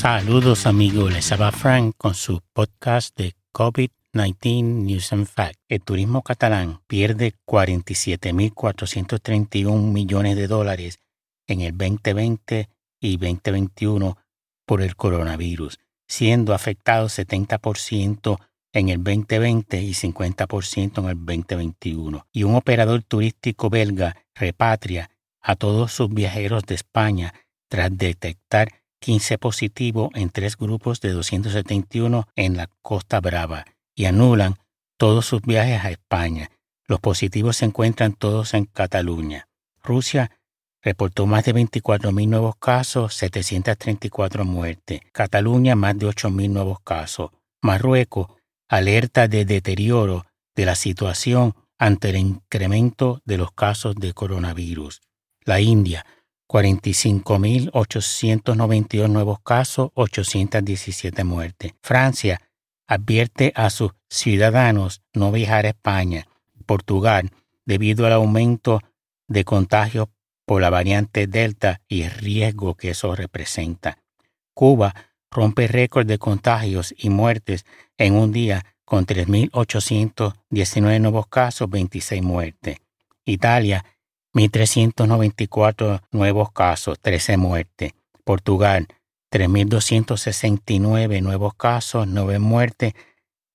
Saludos amigos, les habla Frank con su podcast de COVID-19 News and Facts. El turismo catalán pierde 47.431 millones de dólares en el 2020 y 2021 por el coronavirus, siendo afectado 70% en el 2020 y 50% en el 2021. Y un operador turístico belga repatria a todos sus viajeros de España tras detectar 15 positivos en tres grupos de 271 en la Costa Brava y anulan todos sus viajes a España. Los positivos se encuentran todos en Cataluña. Rusia reportó más de 24.000 nuevos casos, 734 muertes. Cataluña más de 8.000 nuevos casos. Marruecos alerta de deterioro de la situación ante el incremento de los casos de coronavirus. La India 45.892 nuevos casos, 817 muertes. Francia advierte a sus ciudadanos no viajar a España. Portugal, debido al aumento de contagios por la variante Delta y el riesgo que eso representa. Cuba rompe récord de contagios y muertes en un día con 3.819 nuevos casos, 26 muertes. Italia 1.394 nuevos casos, 13 muertes. Portugal, 3.269 nuevos casos, 9 muertes.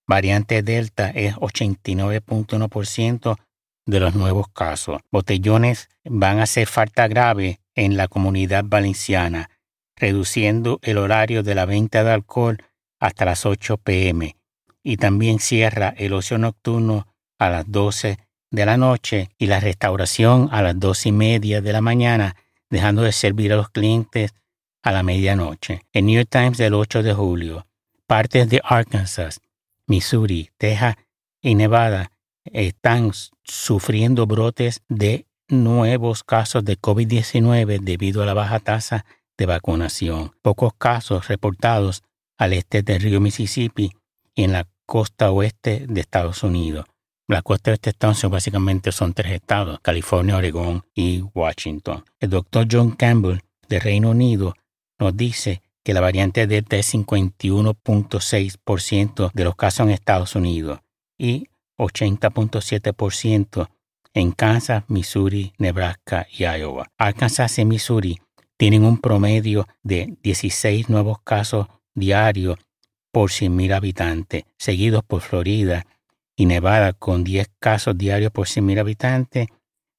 Variante Delta es 89.1% de los nuevos casos. Botellones van a hacer falta grave en la comunidad valenciana, reduciendo el horario de la venta de alcohol hasta las 8 pm y también cierra el ocio nocturno a las 12 de la noche y la restauración a las dos y media de la mañana, dejando de servir a los clientes a la medianoche. El New York Times del 8 de julio. Partes de Arkansas, Missouri, Texas y Nevada están sufriendo brotes de nuevos casos de COVID-19 debido a la baja tasa de vacunación. Pocos casos reportados al este del río Mississippi y en la costa oeste de Estados Unidos. La costa de este estado básicamente son tres estados, California, Oregón y Washington. El doctor John Campbell de Reino Unido nos dice que la variante Delta es 51.6% de los casos en Estados Unidos y 80.7% en Kansas, Missouri, Nebraska y Iowa. Arkansas y Missouri tienen un promedio de 16 nuevos casos diarios por 100.000 habitantes, seguidos por Florida y Nevada con 10 casos diarios por 100.000 habitantes,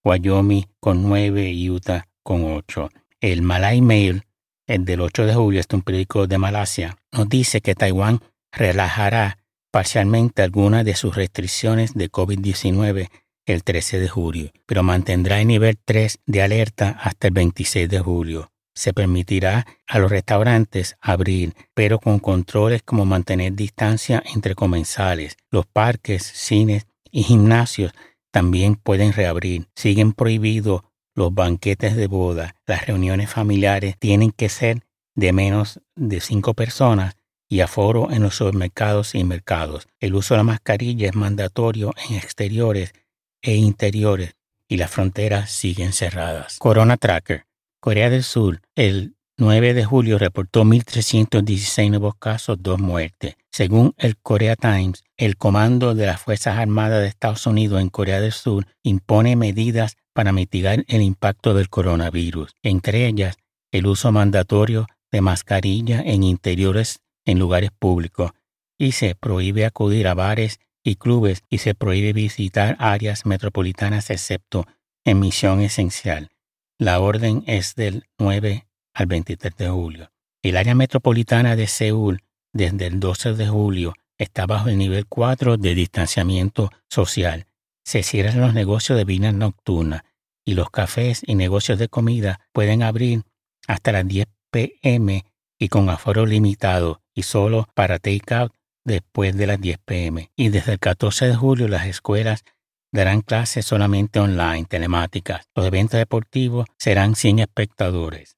Wyoming con 9 y Utah con 8. El Malay Mail, el del 8 de julio, es un periódico de Malasia, nos dice que Taiwán relajará parcialmente algunas de sus restricciones de COVID-19 el 13 de julio, pero mantendrá el nivel 3 de alerta hasta el 26 de julio se permitirá a los restaurantes abrir, pero con controles como mantener distancia entre comensales. Los parques, cines y gimnasios también pueden reabrir. Siguen prohibidos los banquetes de boda. Las reuniones familiares tienen que ser de menos de cinco personas y aforo en los supermercados y mercados. El uso de la mascarilla es mandatorio en exteriores e interiores y las fronteras siguen cerradas. Corona Tracker Corea del Sur, el 9 de julio reportó 1.316 nuevos casos, dos muertes. Según el Korea Times, el Comando de las Fuerzas Armadas de Estados Unidos en Corea del Sur impone medidas para mitigar el impacto del coronavirus, entre ellas el uso mandatorio de mascarilla en interiores en lugares públicos, y se prohíbe acudir a bares y clubes y se prohíbe visitar áreas metropolitanas excepto en misión esencial. La orden es del 9 al 23 de julio. El área metropolitana de Seúl, desde el 12 de julio, está bajo el nivel 4 de distanciamiento social. Se cierran los negocios de vida nocturna y los cafés y negocios de comida pueden abrir hasta las 10 pm y con aforo limitado y solo para take-out después de las 10 pm. Y desde el 14 de julio las escuelas darán clases solamente online, telemáticas. Los eventos deportivos serán sin espectadores.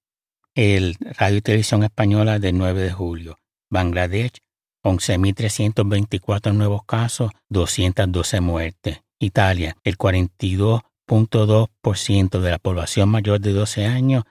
El Radio y Televisión Española del 9 de julio. Bangladesh, 11.324 nuevos casos, 212 muertes. Italia, el 42.2% de la población mayor de 12 años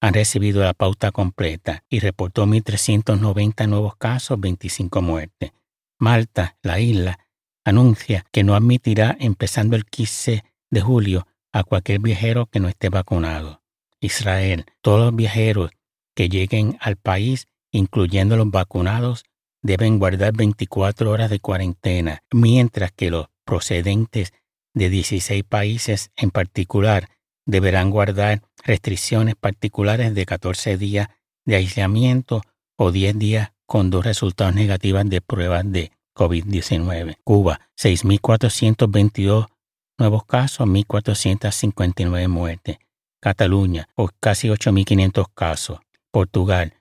han recibido la pauta completa y reportó 1.390 nuevos casos, 25 muertes. Malta, la isla, anuncia que no admitirá empezando el 15 de julio a cualquier viajero que no esté vacunado. Israel, todos los viajeros que lleguen al país, incluyendo los vacunados, deben guardar 24 horas de cuarentena, mientras que los procedentes de 16 países en particular deberán guardar restricciones particulares de 14 días de aislamiento o 10 días con dos resultados negativos de pruebas de COVID-19. Cuba, 6.422 nuevos casos, 1.459 muertes. Cataluña, casi 8.500 casos. Portugal,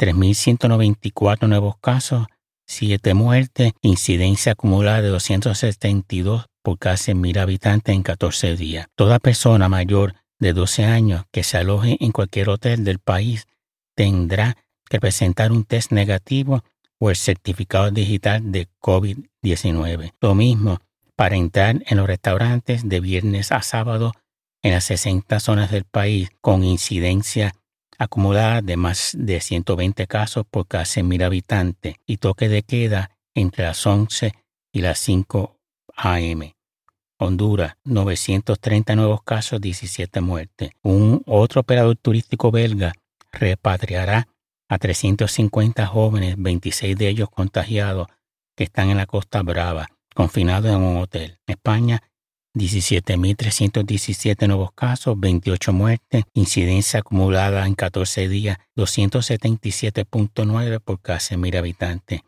3.194 nuevos casos, 7 muertes, incidencia acumulada de 272 por casi mil habitantes en 14 días. Toda persona mayor de 12 años que se aloje en cualquier hotel del país tendrá que presentar un test negativo o el certificado digital de COVID-19. Lo mismo para entrar en los restaurantes de viernes a sábado en las 60 zonas del país con incidencia acumulada de más de 120 casos por cada 100.000 habitantes y toque de queda entre las 11 y las 5 a.m. Honduras, 930 nuevos casos, 17 muertes. Un otro operador turístico belga repatriará a 350 jóvenes, 26 de ellos contagiados, que están en la Costa Brava, confinados en un hotel. España, 17.317 nuevos casos, 28 muertes, incidencia acumulada en 14 días, 277.9 por cada 100.000 habitantes.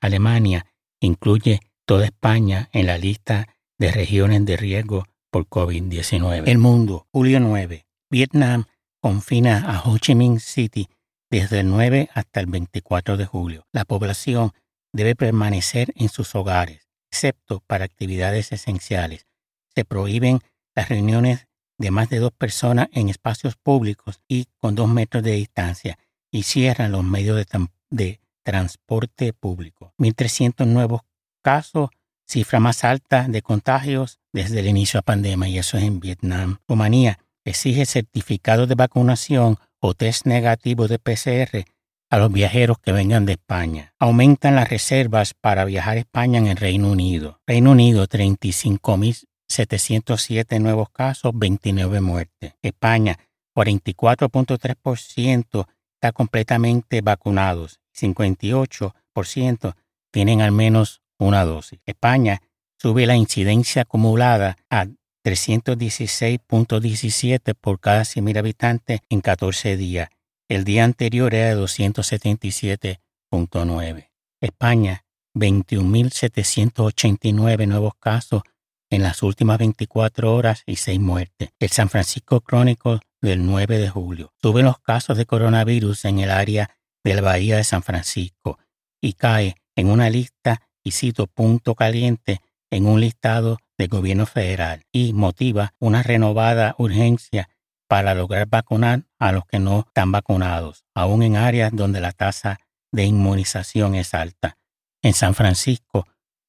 Alemania incluye toda España en la lista de regiones de riesgo por COVID-19. El mundo, julio 9. Vietnam confina a Ho Chi Minh City desde el 9 hasta el 24 de julio. La población debe permanecer en sus hogares, excepto para actividades esenciales. Se prohíben las reuniones de más de dos personas en espacios públicos y con dos metros de distancia y cierran los medios de, transporte público. 1.300 nuevos casos cifra más alta de contagios desde el inicio de la pandemia, y eso es en Vietnam. Rumanía exige certificado de vacunación o test negativo de PCR a los viajeros que vengan de España. Aumentan las reservas para viajar a España en el Reino Unido. Reino Unido, 35.707 nuevos casos, 29 muertes. España, 44.3% está completamente vacunados. 58% tienen al menos una dosis. España sube la incidencia acumulada a 316.17 por cada 100.000 habitantes en 14 días. El día anterior era de 277.9. España, 21.789 nuevos casos en las últimas 24 horas y 6 muertes. El San Francisco Crónico del 9 de julio. Suben los casos de coronavirus en el área de la Bahía de San Francisco y cae en una lista y cito punto caliente en un listado del gobierno federal y motiva una renovada urgencia para lograr vacunar a los que no están vacunados, aún en áreas donde la tasa de inmunización es alta. En San Francisco,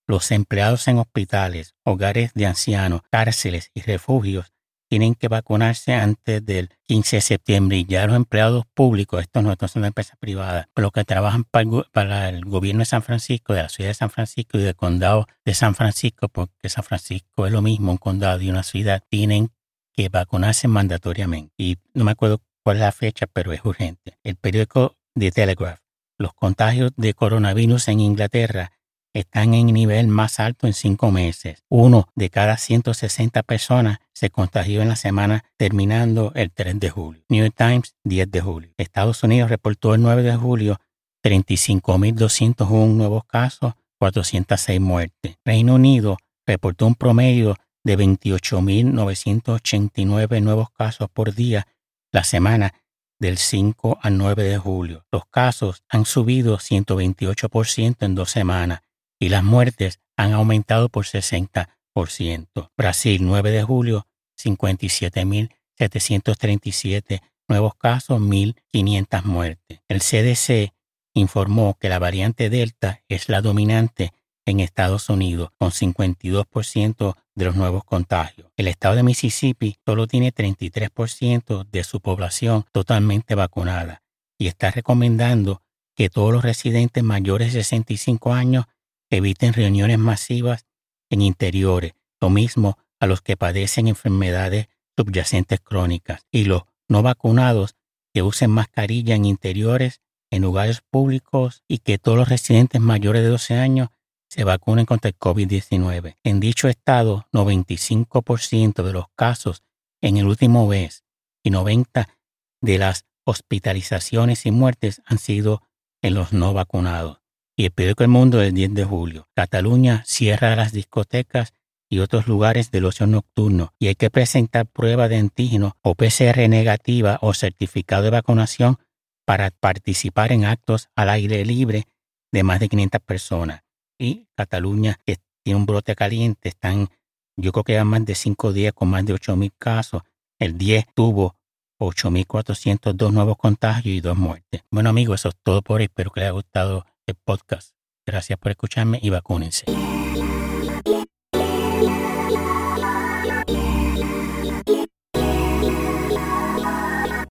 los empleados en hospitales, hogares de ancianos, cárceles y refugios tienen que vacunarse antes del 15 de septiembre y ya los empleados públicos, estos no, son empresas privadas, los que trabajan para el, gobierno de San Francisco, de la ciudad de San Francisco y del condado de San Francisco, porque San Francisco es lo mismo, un condado y una ciudad, tienen que vacunarse mandatoriamente. Y no me acuerdo cuál es la fecha, pero es urgente. El periódico The Telegraph, los contagios de coronavirus en Inglaterra están en nivel más alto en cinco meses. Uno de cada 160 personas se contagió en la semana terminando el 3 de julio. New York Times, 10 de julio. Estados Unidos reportó el 9 de julio 35.201 nuevos casos, 406 muertes. Reino Unido reportó un promedio de 28.989 nuevos casos por día la semana del 5 al 9 de julio. Los casos han subido 128% en dos semanas y las muertes han aumentado por 60%. Brasil, 9 de julio, 57.737 nuevos casos, 1.500 muertes. El CDC informó que la variante Delta es la dominante en Estados Unidos, con 52% de los nuevos contagios. El estado de Mississippi solo tiene 33% de su población totalmente vacunada y está recomendando que todos los residentes mayores de 65 años eviten reuniones masivas en interiores, lo mismo a los que padecen enfermedades subyacentes crónicas y los no vacunados que usen mascarilla en interiores, en lugares públicos y que todos los residentes mayores de 12 años se vacunen contra el COVID-19. En dicho estado, 95% de los casos en el último mes y 90% de las hospitalizaciones y muertes han sido en los no vacunados. Y el periódico El Mundo del 10 de julio. Cataluña cierra las discotecas y otros lugares del ocio nocturno y hay que presentar prueba de antígeno o PCR negativa o certificado de vacunación para participar en actos al aire libre de más de 500 personas y Cataluña, que tiene un brote caliente, están, yo creo que ya más de cinco días con más de 8.000 casos. El 10 tuvo 8.402 nuevos contagios y dos muertes. Bueno amigos, eso es todo por hoy. Espero que les haya gustado podcast. Gracias por escucharme y vacúnense.